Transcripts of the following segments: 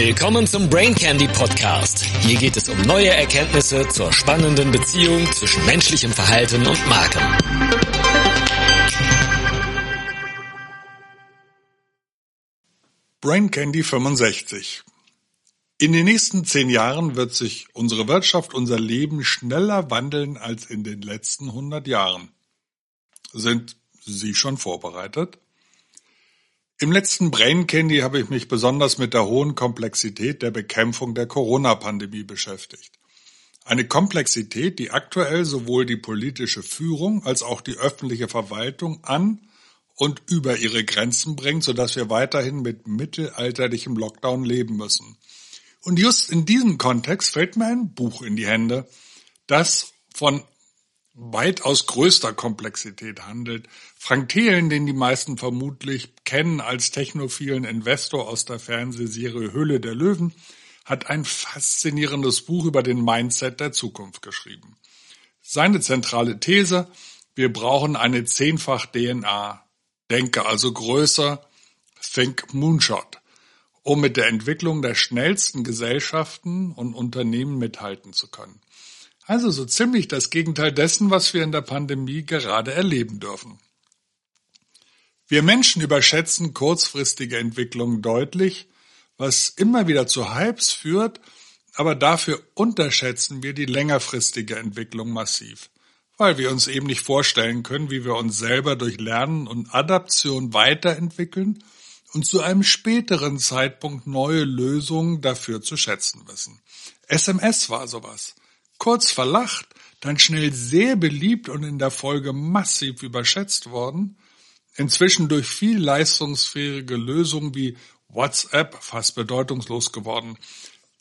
Willkommen zum Brain Candy Podcast. Hier geht es um neue Erkenntnisse zur spannenden Beziehung zwischen menschlichem Verhalten und Marken. Brain Candy 65. In den nächsten zehn Jahren wird sich unsere Wirtschaft, unser Leben schneller wandeln als in den letzten 100 Jahren. Sind Sie schon vorbereitet? Im letzten Brain Candy habe ich mich besonders mit der hohen Komplexität der Bekämpfung der Corona-Pandemie beschäftigt. Eine Komplexität, die aktuell sowohl die politische Führung als auch die öffentliche Verwaltung an und über ihre Grenzen bringt, sodass wir weiterhin mit mittelalterlichem Lockdown leben müssen. Und just in diesem Kontext fällt mir ein Buch in die Hände, das von weitaus größter Komplexität handelt. Frank Thelen, den die meisten vermutlich kennen als technophilen Investor aus der Fernsehserie Höhle der Löwen, hat ein faszinierendes Buch über den Mindset der Zukunft geschrieben. Seine zentrale These, wir brauchen eine zehnfach DNA. Denke also größer, think Moonshot, um mit der Entwicklung der schnellsten Gesellschaften und Unternehmen mithalten zu können. Also so ziemlich das Gegenteil dessen, was wir in der Pandemie gerade erleben dürfen. Wir Menschen überschätzen kurzfristige Entwicklungen deutlich, was immer wieder zu Hypes führt, aber dafür unterschätzen wir die längerfristige Entwicklung massiv, weil wir uns eben nicht vorstellen können, wie wir uns selber durch Lernen und Adaption weiterentwickeln und zu einem späteren Zeitpunkt neue Lösungen dafür zu schätzen wissen. SMS war sowas kurz verlacht, dann schnell sehr beliebt und in der Folge massiv überschätzt worden, inzwischen durch viel leistungsfähige Lösungen wie WhatsApp fast bedeutungslos geworden.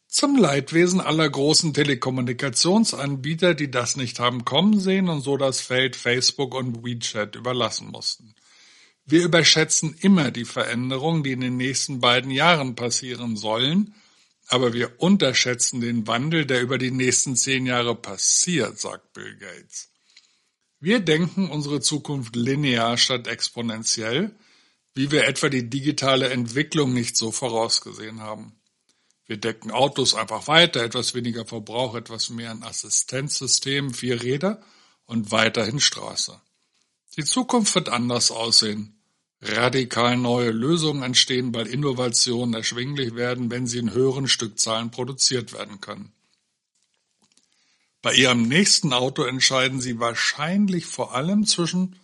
Zum Leidwesen aller großen Telekommunikationsanbieter, die das nicht haben kommen sehen und so das Feld Facebook und WeChat überlassen mussten. Wir überschätzen immer die Veränderungen, die in den nächsten beiden Jahren passieren sollen aber wir unterschätzen den Wandel, der über die nächsten zehn Jahre passiert, sagt Bill Gates. Wir denken unsere Zukunft linear statt exponentiell, wie wir etwa die digitale Entwicklung nicht so vorausgesehen haben. Wir decken Autos einfach weiter, etwas weniger Verbrauch, etwas mehr ein Assistenzsystem, vier Räder und weiterhin Straße. Die Zukunft wird anders aussehen radikal neue Lösungen entstehen, weil Innovationen erschwinglich werden, wenn sie in höheren Stückzahlen produziert werden können. Bei Ihrem nächsten Auto entscheiden Sie wahrscheinlich vor allem zwischen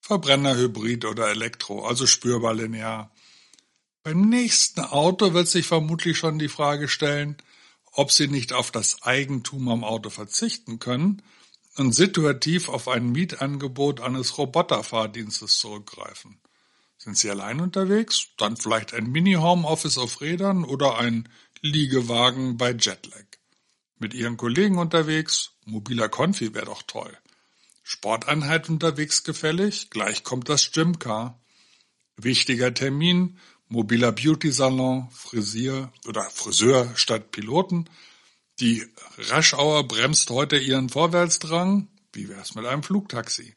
Verbrenner, Hybrid oder Elektro, also spürbar linear. Beim nächsten Auto wird sich vermutlich schon die Frage stellen, ob Sie nicht auf das Eigentum am Auto verzichten können und situativ auf ein Mietangebot eines Roboterfahrdienstes zurückgreifen. Sind Sie allein unterwegs? Dann vielleicht ein Mini-Homeoffice auf Rädern oder ein Liegewagen bei Jetlag. Mit Ihren Kollegen unterwegs? Mobiler Konfi wäre doch toll. Sporteinheit unterwegs gefällig? Gleich kommt das Gymcar. Wichtiger Termin? Mobiler Beauty-Salon, Frisier oder Friseur statt Piloten. Die Raschauer bremst heute ihren Vorwärtsdrang. Wie wär's mit einem Flugtaxi?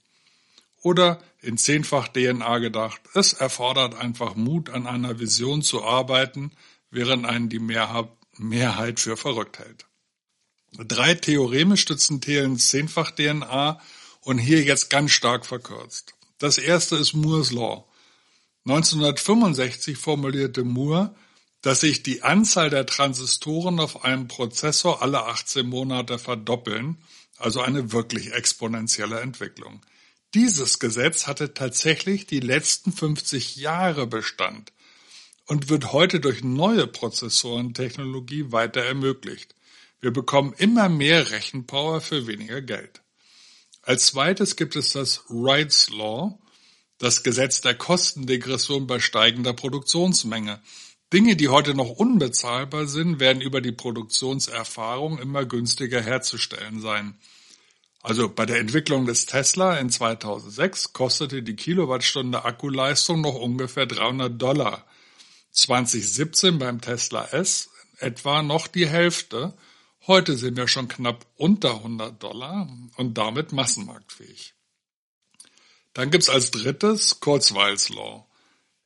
Oder in zehnfach DNA gedacht, es erfordert einfach Mut, an einer Vision zu arbeiten, während einen die Mehrheit für verrückt hält. Drei Theoreme stützen Thelens zehnfach DNA und hier jetzt ganz stark verkürzt. Das erste ist Moores Law. 1965 formulierte Moore, dass sich die Anzahl der Transistoren auf einem Prozessor alle 18 Monate verdoppeln, also eine wirklich exponentielle Entwicklung. Dieses Gesetz hatte tatsächlich die letzten 50 Jahre Bestand und wird heute durch neue Prozessorentechnologie weiter ermöglicht. Wir bekommen immer mehr Rechenpower für weniger Geld. Als zweites gibt es das Wright's Law, das Gesetz der Kostendegression bei steigender Produktionsmenge. Dinge, die heute noch unbezahlbar sind, werden über die Produktionserfahrung immer günstiger herzustellen sein. Also bei der Entwicklung des Tesla in 2006 kostete die Kilowattstunde Akkuleistung noch ungefähr 300 Dollar. 2017 beim Tesla S etwa noch die Hälfte. Heute sind wir schon knapp unter 100 Dollar und damit massenmarktfähig. Dann gibt's als drittes Kurzweils Law.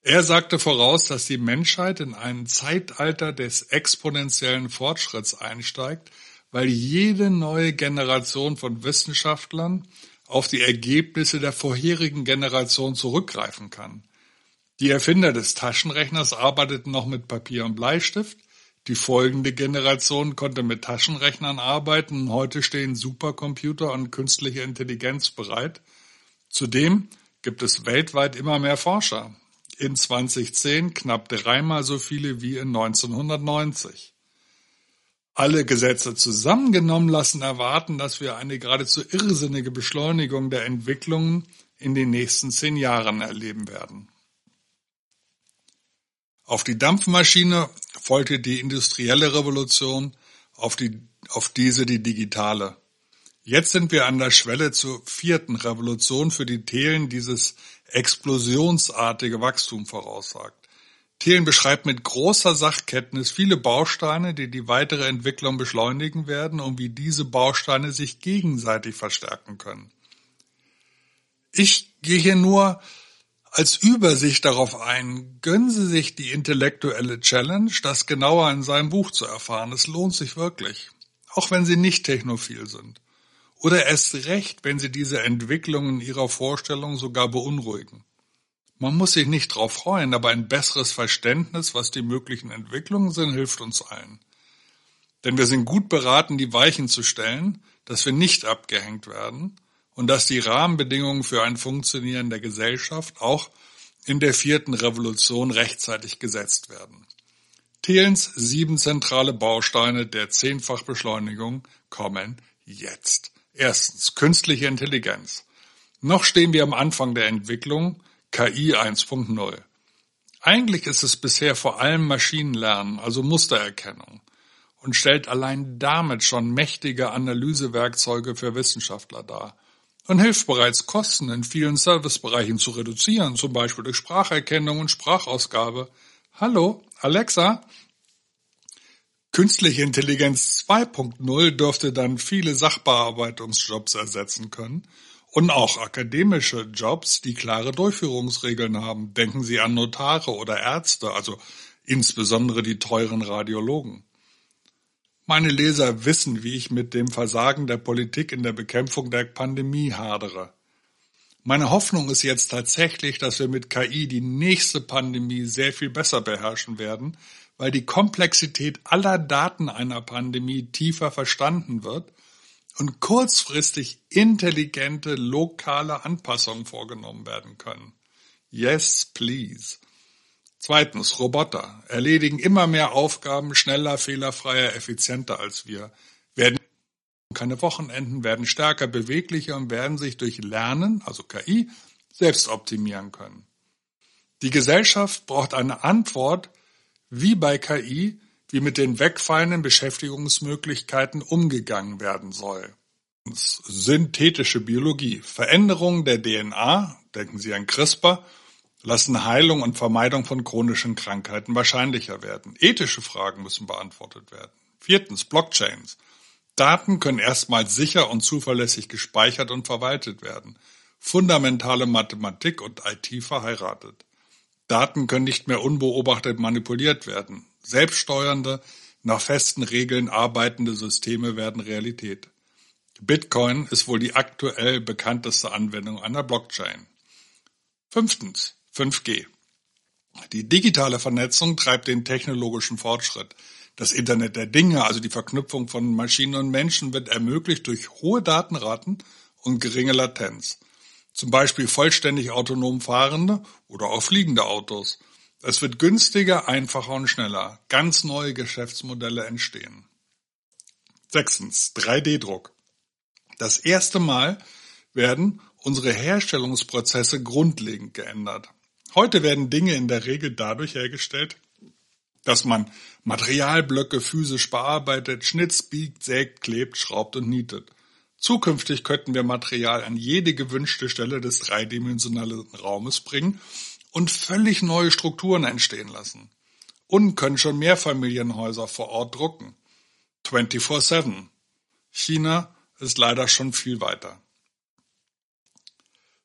Er sagte voraus, dass die Menschheit in ein Zeitalter des exponentiellen Fortschritts einsteigt, weil jede neue Generation von Wissenschaftlern auf die Ergebnisse der vorherigen Generation zurückgreifen kann. Die Erfinder des Taschenrechners arbeiteten noch mit Papier und Bleistift, die folgende Generation konnte mit Taschenrechnern arbeiten heute stehen Supercomputer und künstliche Intelligenz bereit. Zudem gibt es weltweit immer mehr Forscher. In 2010 knapp dreimal so viele wie in 1990. Alle Gesetze zusammengenommen lassen erwarten, dass wir eine geradezu irrsinnige Beschleunigung der Entwicklungen in den nächsten zehn Jahren erleben werden. Auf die Dampfmaschine folgte die industrielle Revolution, auf, die, auf diese die digitale. Jetzt sind wir an der Schwelle zur vierten Revolution, für die Thelen dieses explosionsartige Wachstum voraussagt. Thelen beschreibt mit großer Sachkenntnis viele Bausteine, die die weitere Entwicklung beschleunigen werden und wie diese Bausteine sich gegenseitig verstärken können. Ich gehe hier nur als Übersicht darauf ein, gönnen Sie sich die intellektuelle Challenge, das genauer in seinem Buch zu erfahren. Es lohnt sich wirklich, auch wenn Sie nicht technophil sind. Oder erst recht, wenn Sie diese Entwicklungen Ihrer Vorstellung sogar beunruhigen. Man muss sich nicht darauf freuen, aber ein besseres Verständnis, was die möglichen Entwicklungen sind, hilft uns allen. Denn wir sind gut beraten, die Weichen zu stellen, dass wir nicht abgehängt werden und dass die Rahmenbedingungen für ein Funktionieren der Gesellschaft auch in der vierten Revolution rechtzeitig gesetzt werden. Thelens sieben zentrale Bausteine der Zehnfachbeschleunigung kommen jetzt. Erstens künstliche Intelligenz. Noch stehen wir am Anfang der Entwicklung KI 1.0. Eigentlich ist es bisher vor allem Maschinenlernen, also Mustererkennung, und stellt allein damit schon mächtige Analysewerkzeuge für Wissenschaftler dar und hilft bereits Kosten in vielen Servicebereichen zu reduzieren, zum Beispiel durch Spracherkennung und Sprachausgabe. Hallo, Alexa? Künstliche Intelligenz 2.0 dürfte dann viele Sachbearbeitungsjobs ersetzen können und auch akademische Jobs, die klare Durchführungsregeln haben. Denken Sie an Notare oder Ärzte, also insbesondere die teuren Radiologen. Meine Leser wissen, wie ich mit dem Versagen der Politik in der Bekämpfung der Pandemie hadere. Meine Hoffnung ist jetzt tatsächlich, dass wir mit KI die nächste Pandemie sehr viel besser beherrschen werden, weil die Komplexität aller Daten einer Pandemie tiefer verstanden wird und kurzfristig intelligente lokale Anpassungen vorgenommen werden können. Yes, please. Zweitens, Roboter erledigen immer mehr Aufgaben schneller, fehlerfreier, effizienter als wir, werden keine Wochenenden, werden stärker beweglicher und werden sich durch Lernen, also KI, selbst optimieren können. Die Gesellschaft braucht eine Antwort, wie bei KI, wie mit den wegfallenden Beschäftigungsmöglichkeiten umgegangen werden soll. Synthetische Biologie, Veränderung der DNA, denken Sie an CRISPR, lassen Heilung und Vermeidung von chronischen Krankheiten wahrscheinlicher werden. Ethische Fragen müssen beantwortet werden. Viertens, Blockchains. Daten können erstmals sicher und zuverlässig gespeichert und verwaltet werden. Fundamentale Mathematik und IT verheiratet. Daten können nicht mehr unbeobachtet manipuliert werden. Selbststeuernde, nach festen Regeln arbeitende Systeme werden Realität. Bitcoin ist wohl die aktuell bekannteste Anwendung einer Blockchain. Fünftens. 5G. Die digitale Vernetzung treibt den technologischen Fortschritt. Das Internet der Dinge, also die Verknüpfung von Maschinen und Menschen, wird ermöglicht durch hohe Datenraten und geringe Latenz. Zum Beispiel vollständig autonom fahrende oder auch fliegende Autos. Es wird günstiger, einfacher und schneller. Ganz neue Geschäftsmodelle entstehen. Sechstens. 3D-Druck. Das erste Mal werden unsere Herstellungsprozesse grundlegend geändert. Heute werden Dinge in der Regel dadurch hergestellt, dass man Materialblöcke physisch bearbeitet, schnitzt, biegt, sägt, klebt, schraubt und nietet. Zukünftig könnten wir Material an jede gewünschte Stelle des dreidimensionalen Raumes bringen und völlig neue Strukturen entstehen lassen. Und können schon Mehrfamilienhäuser vor Ort drucken. 24-7. China ist leider schon viel weiter.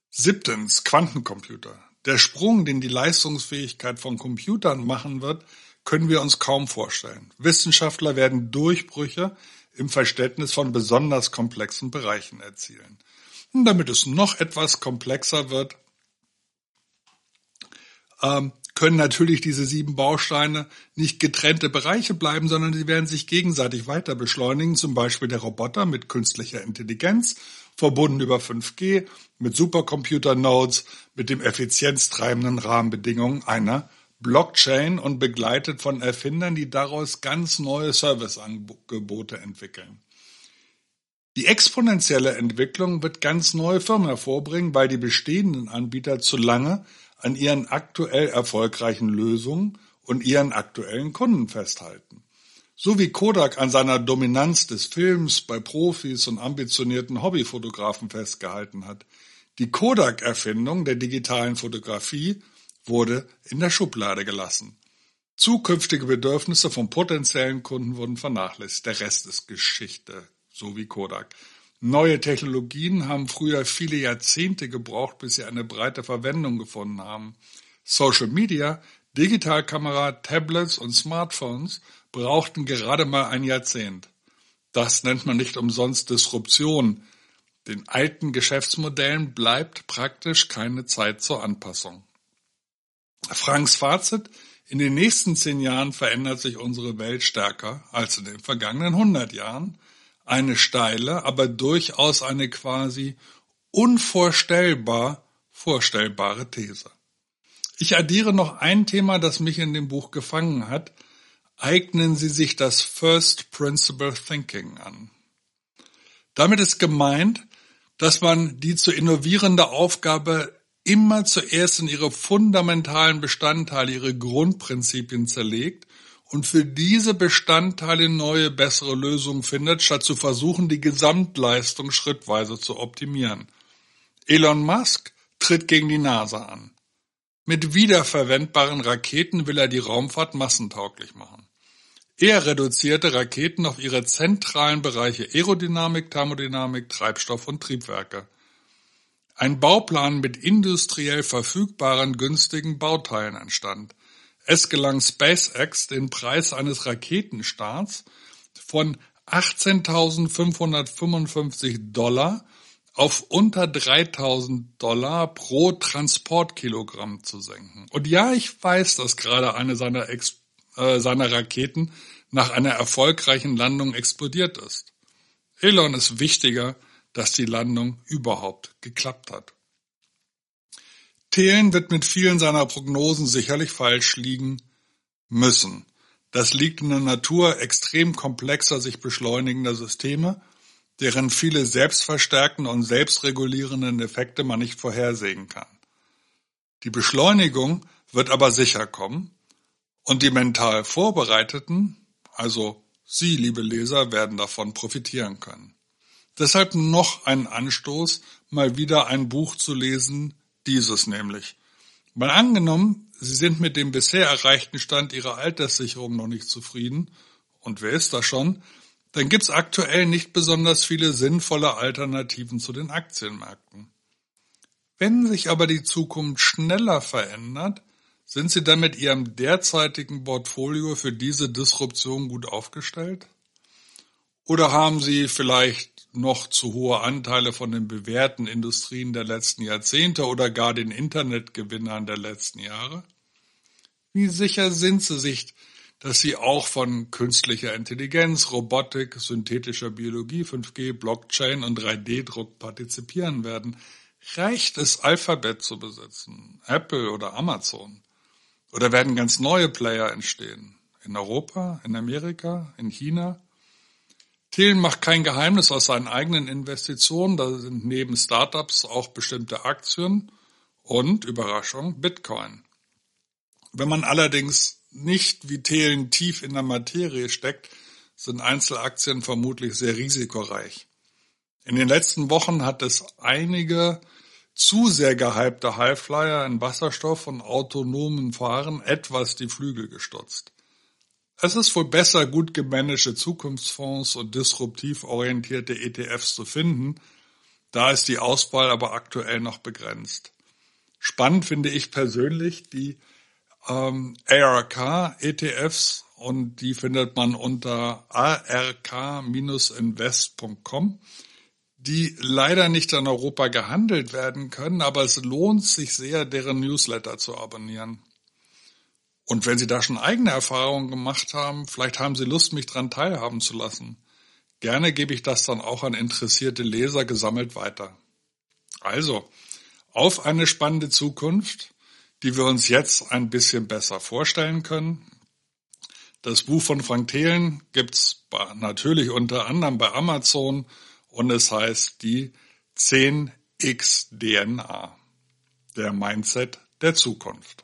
Siebtens, Quantencomputer. Der Sprung, den die Leistungsfähigkeit von Computern machen wird, können wir uns kaum vorstellen. Wissenschaftler werden Durchbrüche im Verständnis von besonders komplexen Bereichen erzielen. Und damit es noch etwas komplexer wird, ähm, können natürlich diese sieben Bausteine nicht getrennte Bereiche bleiben, sondern sie werden sich gegenseitig weiter beschleunigen, zum Beispiel der Roboter mit künstlicher Intelligenz, verbunden über 5G, mit Supercomputer-Nodes, mit dem effizienztreibenden Rahmenbedingungen einer Blockchain und begleitet von Erfindern, die daraus ganz neue Serviceangebote entwickeln. Die exponentielle Entwicklung wird ganz neue Firmen hervorbringen, weil die bestehenden Anbieter zu lange an ihren aktuell erfolgreichen Lösungen und ihren aktuellen Kunden festhalten. So wie Kodak an seiner Dominanz des Films bei Profis und ambitionierten Hobbyfotografen festgehalten hat. Die Kodak-Erfindung der digitalen Fotografie wurde in der Schublade gelassen. Zukünftige Bedürfnisse von potenziellen Kunden wurden vernachlässigt. Der Rest ist Geschichte, so wie Kodak. Neue Technologien haben früher viele Jahrzehnte gebraucht, bis sie eine breite Verwendung gefunden haben. Social Media, Digitalkamera, Tablets und Smartphones brauchten gerade mal ein Jahrzehnt. Das nennt man nicht umsonst Disruption. Den alten Geschäftsmodellen bleibt praktisch keine Zeit zur Anpassung. Franks Fazit, in den nächsten zehn Jahren verändert sich unsere Welt stärker als in den vergangenen hundert Jahren. Eine steile, aber durchaus eine quasi unvorstellbar vorstellbare These. Ich addiere noch ein Thema, das mich in dem Buch gefangen hat. Eignen Sie sich das First Principle Thinking an. Damit ist gemeint, dass man die zu innovierende Aufgabe immer zuerst in ihre fundamentalen Bestandteile, ihre Grundprinzipien zerlegt und für diese Bestandteile neue, bessere Lösungen findet, statt zu versuchen, die Gesamtleistung schrittweise zu optimieren. Elon Musk tritt gegen die NASA an. Mit wiederverwendbaren Raketen will er die Raumfahrt massentauglich machen. Er reduzierte Raketen auf ihre zentralen Bereiche Aerodynamik, Thermodynamik, Treibstoff und Triebwerke. Ein Bauplan mit industriell verfügbaren günstigen Bauteilen entstand. Es gelang SpaceX, den Preis eines Raketenstarts von 18.555 Dollar auf unter 3.000 Dollar pro Transportkilogramm zu senken. Und ja, ich weiß, dass gerade eine seiner, Ex äh, seiner Raketen nach einer erfolgreichen Landung explodiert ist. Elon ist wichtiger dass die Landung überhaupt geklappt hat. Thelen wird mit vielen seiner Prognosen sicherlich falsch liegen müssen. Das liegt in der Natur extrem komplexer, sich beschleunigender Systeme, deren viele selbstverstärkende und selbstregulierenden Effekte man nicht vorhersehen kann. Die Beschleunigung wird aber sicher kommen und die mental Vorbereiteten, also Sie, liebe Leser, werden davon profitieren können. Deshalb noch ein Anstoß, mal wieder ein Buch zu lesen, dieses nämlich. Mal angenommen, Sie sind mit dem bisher erreichten Stand Ihrer Alterssicherung noch nicht zufrieden, und wer ist das schon, dann gibt's aktuell nicht besonders viele sinnvolle Alternativen zu den Aktienmärkten. Wenn sich aber die Zukunft schneller verändert, sind Sie dann mit Ihrem derzeitigen Portfolio für diese Disruption gut aufgestellt? Oder haben Sie vielleicht noch zu hohe Anteile von den bewährten Industrien der letzten Jahrzehnte oder gar den Internetgewinnern der letzten Jahre? Wie sicher sind Sie sich, dass Sie auch von künstlicher Intelligenz, Robotik, synthetischer Biologie, 5G, Blockchain und 3D-Druck partizipieren werden? Reicht es, Alphabet zu besitzen, Apple oder Amazon? Oder werden ganz neue Player entstehen? In Europa, in Amerika, in China? Thielen macht kein Geheimnis aus seinen eigenen Investitionen. Da sind neben Startups auch bestimmte Aktien und, Überraschung, Bitcoin. Wenn man allerdings nicht wie Thelen tief in der Materie steckt, sind Einzelaktien vermutlich sehr risikoreich. In den letzten Wochen hat es einige zu sehr gehypte Highflyer in Wasserstoff und autonomen Fahren etwas die Flügel gestutzt. Es ist wohl besser, gut gemanagte Zukunftsfonds und disruptiv orientierte ETFs zu finden, da ist die Auswahl aber aktuell noch begrenzt. Spannend finde ich persönlich die ähm, ARK-ETFs und die findet man unter ark-invest.com, die leider nicht in Europa gehandelt werden können, aber es lohnt sich sehr, deren Newsletter zu abonnieren. Und wenn Sie da schon eigene Erfahrungen gemacht haben, vielleicht haben Sie Lust, mich dran teilhaben zu lassen. Gerne gebe ich das dann auch an interessierte Leser gesammelt weiter. Also, auf eine spannende Zukunft, die wir uns jetzt ein bisschen besser vorstellen können. Das Buch von Frank Thelen gibt's natürlich unter anderem bei Amazon und es heißt die 10x DNA, der Mindset der Zukunft.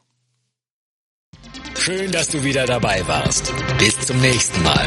Schön, dass du wieder dabei warst. Bis zum nächsten Mal.